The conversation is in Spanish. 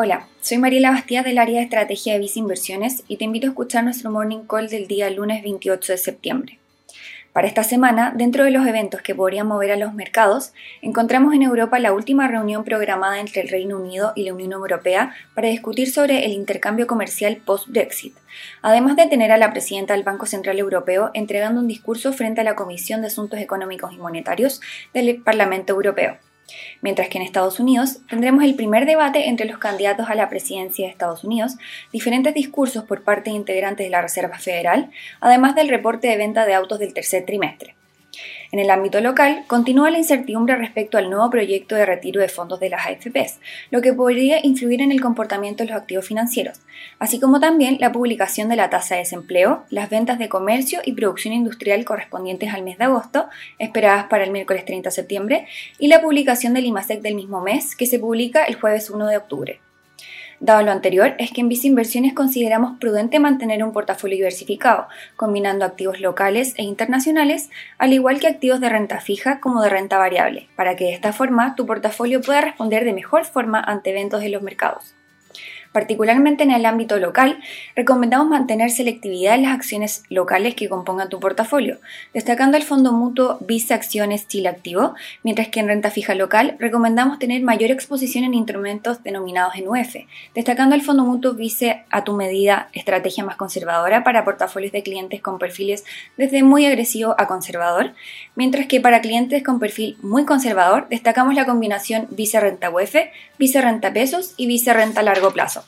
Hola, soy Mariela Bastía del área de estrategia de Visa Inversiones y te invito a escuchar nuestro morning call del día lunes 28 de septiembre. Para esta semana, dentro de los eventos que podrían mover a los mercados, encontramos en Europa la última reunión programada entre el Reino Unido y la Unión Europea para discutir sobre el intercambio comercial post-Brexit, además de tener a la presidenta del Banco Central Europeo entregando un discurso frente a la Comisión de Asuntos Económicos y Monetarios del Parlamento Europeo mientras que en Estados Unidos tendremos el primer debate entre los candidatos a la presidencia de Estados Unidos, diferentes discursos por parte de integrantes de la Reserva Federal, además del reporte de venta de autos del tercer trimestre. En el ámbito local, continúa la incertidumbre respecto al nuevo proyecto de retiro de fondos de las AFPs, lo que podría influir en el comportamiento de los activos financieros, así como también la publicación de la tasa de desempleo, las ventas de comercio y producción industrial correspondientes al mes de agosto, esperadas para el miércoles 30 de septiembre, y la publicación del IMASEC del mismo mes, que se publica el jueves 1 de octubre. Dado lo anterior, es que en Visa Inversiones consideramos prudente mantener un portafolio diversificado, combinando activos locales e internacionales, al igual que activos de renta fija como de renta variable, para que de esta forma tu portafolio pueda responder de mejor forma ante eventos de los mercados. Particularmente en el ámbito local, recomendamos mantener selectividad en las acciones locales que compongan tu portafolio, destacando el fondo mutuo Visa Acciones Chile Activo, mientras que en renta fija local recomendamos tener mayor exposición en instrumentos denominados en UF, destacando el fondo mutuo Vice a tu medida estrategia más conservadora para portafolios de clientes con perfiles desde muy agresivo a conservador, mientras que para clientes con perfil muy conservador destacamos la combinación Vice Renta UF, Vice Renta Pesos y Vice Renta Largo Plazo.